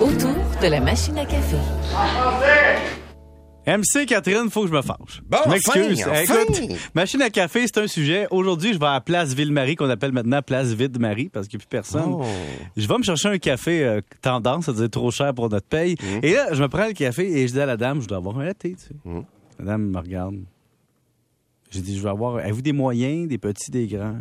Autour de la machine à café. MC Catherine, faut que je me fâche. Bon, je m'excuse. enfin, Écoute, enfin. machine à café, c'est un sujet. Aujourd'hui, je vais à Place Ville-Marie, qu'on appelle maintenant Place Vide-Marie, parce qu'il n'y a plus personne. Oh. Je vais me chercher un café euh, tendance, c'est-à-dire trop cher pour notre paye. Mm. Et là, je me prends le café et je dis à la dame, je dois avoir un latte, tu sais. Mm. Madame me regarde. J'ai dit, je vais avoir. Avez-vous des moyens, des petits, des grands?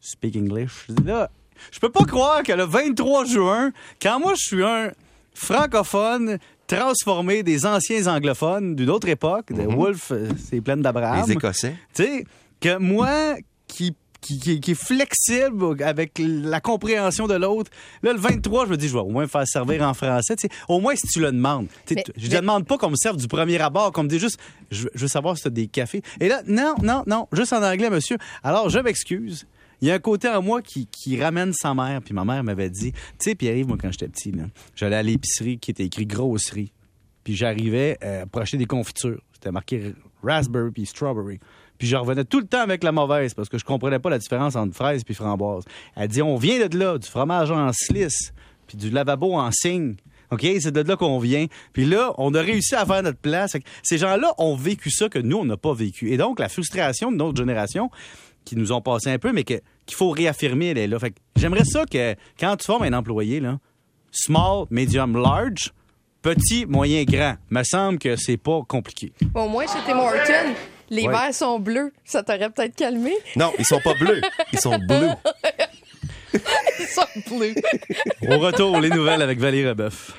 Speak English. Je dis là, je peux pas croire que le 23 juin, quand moi je suis un francophone transformé des anciens anglophones d'une autre époque, de Wolf, euh, c'est plein d'Abraham. Les Écossais. Tu sais, que moi qui, qui, qui, qui est flexible avec la compréhension de l'autre, là, le 23, je me dis, je vais au moins me faire servir en français. Au moins si tu le demandes. Mais- je ne demande pas qu'on me serve du premier abord, qu'on me dise juste, je, veux- savoir si tu as des cafés. Et là, non, non, non, juste en anglais, monsieur. Alors, je m'excuse. Il y a un côté en moi qui, qui ramène sa mère. Puis ma mère m'avait dit, tu sais, puis arrive, moi, quand j'étais petit, j'allais à l'épicerie qui était écrit grosserie. Puis j'arrivais euh, pour acheter des confitures. C'était marqué raspberry puis strawberry. Puis je revenais tout le temps avec la mauvaise parce que je comprenais pas la différence entre fraise puis framboise. Elle dit on vient de là, du fromage en slice puis du lavabo en cygne. OK, c'est de là qu'on vient. Puis là, on a réussi à faire notre place. Ces gens-là ont vécu ça que nous on n'a pas vécu. Et donc la frustration de notre génération qui nous ont passé un peu mais qu'il faut réaffirmer elle est là. J'aimerais ça que quand tu formes un employé là, small, medium, large, petit, moyen, grand. Me semble que c'est pas compliqué. Au moins, chez Tim Hortons, les Ouais. verres sont bleus. Ça t'aurait peut-être calmé. Non, ils sont pas bleus. Ils sont bleus. Ils sont bleus. Au retour, les nouvelles avec Valérie Rebeuf.